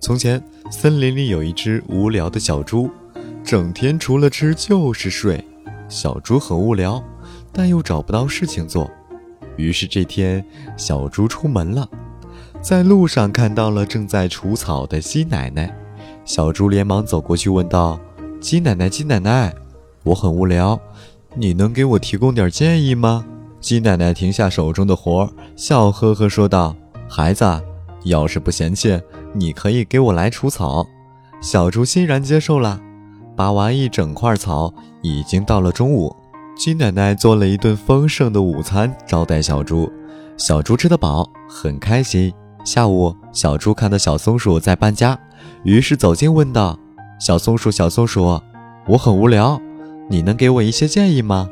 从前，森林里有一只无聊的小猪，整天除了吃就是睡。小猪很无聊，但又找不到事情做。于是这天，小猪出门了，在路上看到了正在除草的鸡奶奶。小猪连忙走过去问道：“鸡奶奶，鸡奶奶，我很无聊，你能给我提供点建议吗？”鸡奶奶停下手中的活，笑呵呵说道：“孩子，要是不嫌弃，你可以给我来除草。”小猪欣然接受了。拔完一整块草，已经到了中午。鸡奶奶做了一顿丰盛的午餐招待小猪，小猪吃得饱，很开心。下午，小猪看到小松鼠在搬家，于是走近问道：“小松鼠，小松鼠，我很无聊，你能给我一些建议吗？”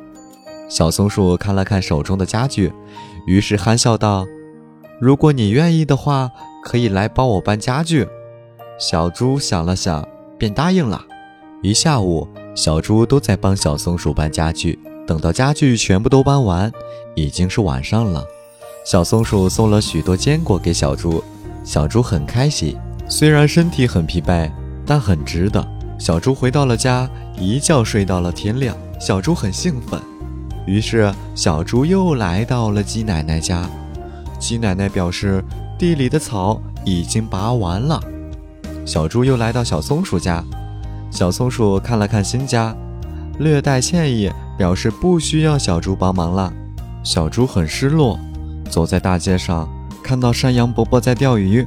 小松鼠看了看手中的家具，于是憨笑道：“如果你愿意的话，可以来帮我搬家具。”小猪想了想，便答应了。一下午，小猪都在帮小松鼠搬家具。等到家具全部都搬完，已经是晚上了。小松鼠送了许多坚果给小猪，小猪很开心。虽然身体很疲惫，但很值得。小猪回到了家，一觉睡到了天亮。小猪很兴奋。于是，小猪又来到了鸡奶奶家。鸡奶奶表示地里的草已经拔完了。小猪又来到小松鼠家，小松鼠看了看新家，略带歉意，表示不需要小猪帮忙了。小猪很失落，走在大街上，看到山羊伯伯在钓鱼，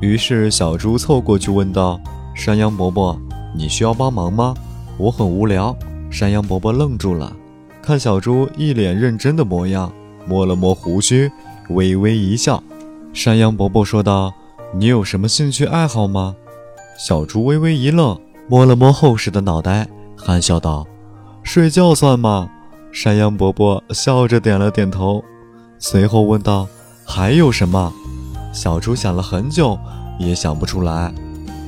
于是小猪凑过去问道：“山羊伯伯，你需要帮忙吗？我很无聊。”山羊伯伯愣住了。看小猪一脸认真的模样，摸了摸胡须，微微一笑。山羊伯伯说道：“你有什么兴趣爱好吗？”小猪微微一愣，摸了摸厚实的脑袋，憨笑道：“睡觉算吗？”山羊伯伯笑着点了点头，随后问道：“还有什么？”小猪想了很久，也想不出来。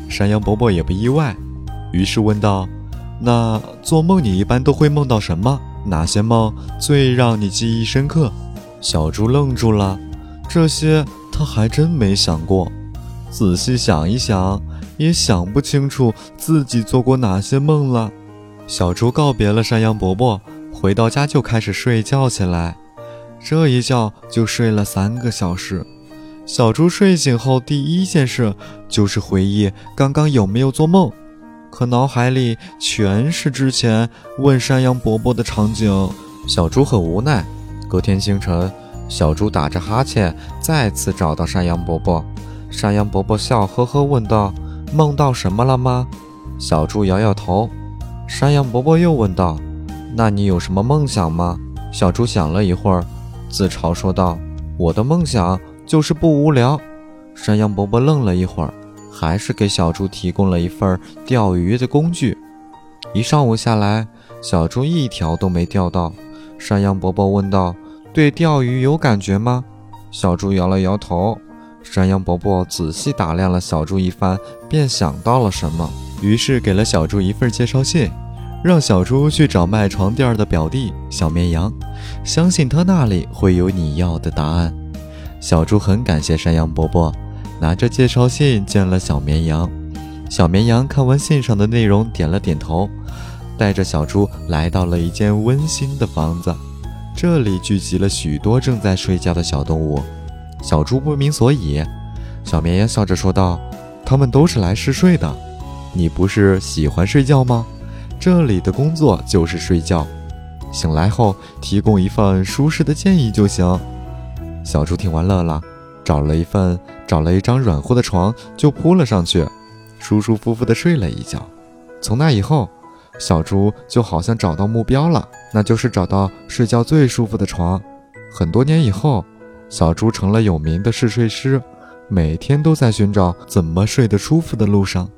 山羊伯伯也不意外，于是问道：“那做梦你一般都会梦到什么？”哪些梦最让你记忆深刻？小猪愣住了，这些他还真没想过。仔细想一想，也想不清楚自己做过哪些梦了。小猪告别了山羊伯伯，回到家就开始睡觉起来。这一觉就睡了三个小时。小猪睡醒后第一件事就是回忆刚刚有没有做梦。可脑海里全是之前问山羊伯伯的场景，小猪很无奈。隔天清晨，小猪打着哈欠，再次找到山羊伯伯。山羊伯伯笑呵呵问道：“梦到什么了吗？”小猪摇摇头。山羊伯伯又问道：“那你有什么梦想吗？”小猪想了一会儿，自嘲说道：“我的梦想就是不无聊。”山羊伯伯愣了一会儿。还是给小猪提供了一份钓鱼的工具。一上午下来，小猪一条都没钓到。山羊伯伯问道：“对钓鱼有感觉吗？”小猪摇了摇头。山羊伯伯仔细打量了小猪一番，便想到了什么，于是给了小猪一份介绍信，让小猪去找卖床垫的表弟小绵羊，相信他那里会有你要的答案。小猪很感谢山羊伯伯。拿着介绍信见了小绵羊，小绵羊看完信上的内容，点了点头，带着小猪来到了一间温馨的房子。这里聚集了许多正在睡觉的小动物。小猪不明所以，小绵羊笑着说道：“他们都是来试睡的。你不是喜欢睡觉吗？这里的工作就是睡觉，醒来后提供一份舒适的建议就行。”小猪听完乐了。找了一份，找了一张软和的床，就扑了上去，舒舒服服地睡了一觉。从那以后，小猪就好像找到目标了，那就是找到睡觉最舒服的床。很多年以后，小猪成了有名的嗜睡师，每天都在寻找怎么睡得舒服的路上。